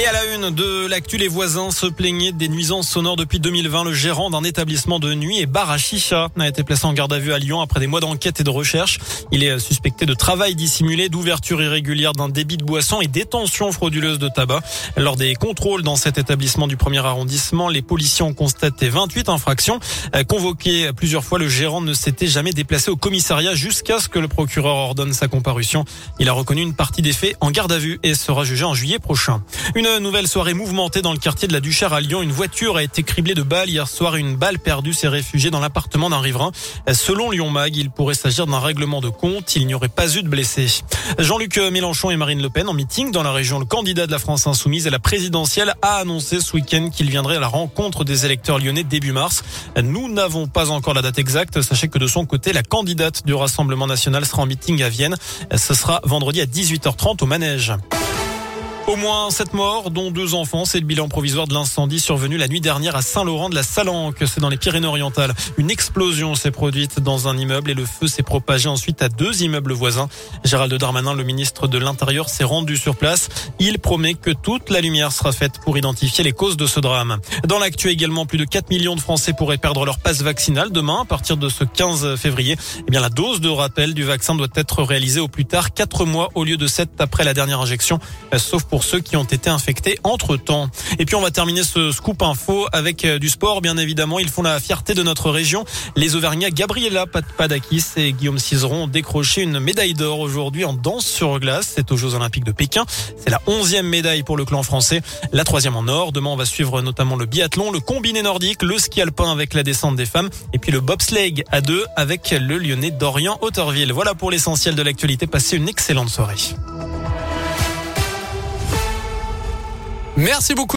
Et à la une de l'actu, les voisins se plaignaient des nuisances sonores depuis 2020. Le gérant d'un établissement de nuit et bar à chicha a été placé en garde à vue à Lyon après des mois d'enquête et de recherche. Il est suspecté de travail dissimulé, d'ouverture irrégulière d'un débit de boisson et détention frauduleuse de tabac. Lors des contrôles dans cet établissement du premier arrondissement, les policiers ont constaté 28 infractions. Convoqué plusieurs fois, le gérant ne s'était jamais déplacé au commissariat jusqu'à ce que le procureur ordonne sa comparution. Il a reconnu une partie des faits en garde à vue et sera jugé en juillet prochain. Nouvelle soirée mouvementée dans le quartier de la Duchère à Lyon. Une voiture a été criblée de balles hier soir. Une balle perdue s'est réfugiée dans l'appartement d'un riverain. Selon Lyon Mag, il pourrait s'agir d'un règlement de compte. Il n'y aurait pas eu de blessés. Jean-Luc Mélenchon et Marine Le Pen en meeting dans la région. Le candidat de la France insoumise à la présidentielle a annoncé ce week-end qu'il viendrait à la rencontre des électeurs lyonnais début mars. Nous n'avons pas encore la date exacte. Sachez que de son côté, la candidate du Rassemblement national sera en meeting à Vienne. Ce sera vendredi à 18h30 au manège. Au moins sept morts, dont deux enfants. C'est le bilan provisoire de l'incendie survenu la nuit dernière à Saint-Laurent de la Salanque. C'est dans les Pyrénées-Orientales. Une explosion s'est produite dans un immeuble et le feu s'est propagé ensuite à deux immeubles voisins. Gérald Darmanin, le ministre de l'Intérieur, s'est rendu sur place. Il promet que toute la lumière sera faite pour identifier les causes de ce drame. Dans l'actu également, plus de 4 millions de Français pourraient perdre leur passe vaccinale demain à partir de ce 15 février. Eh bien, la dose de rappel du vaccin doit être réalisée au plus tard 4 mois au lieu de 7 après la dernière injection, sauf pour ceux qui ont été infectés entre temps. Et puis on va terminer ce scoop info avec euh, du sport, bien évidemment. Ils font la fierté de notre région. Les Auvergnats Gabriela Padakis et Guillaume Cizeron ont décroché une médaille d'or aujourd'hui en danse sur glace. C'est aux Jeux Olympiques de Pékin. C'est la onzième médaille pour le clan français. La troisième en or. Demain, on va suivre notamment le biathlon, le combiné nordique, le ski alpin avec la descente des femmes et puis le bobsleigh à deux avec le lyonnais Dorian Hauterville. Voilà pour l'essentiel de l'actualité. Passez une excellente soirée. Merci beaucoup.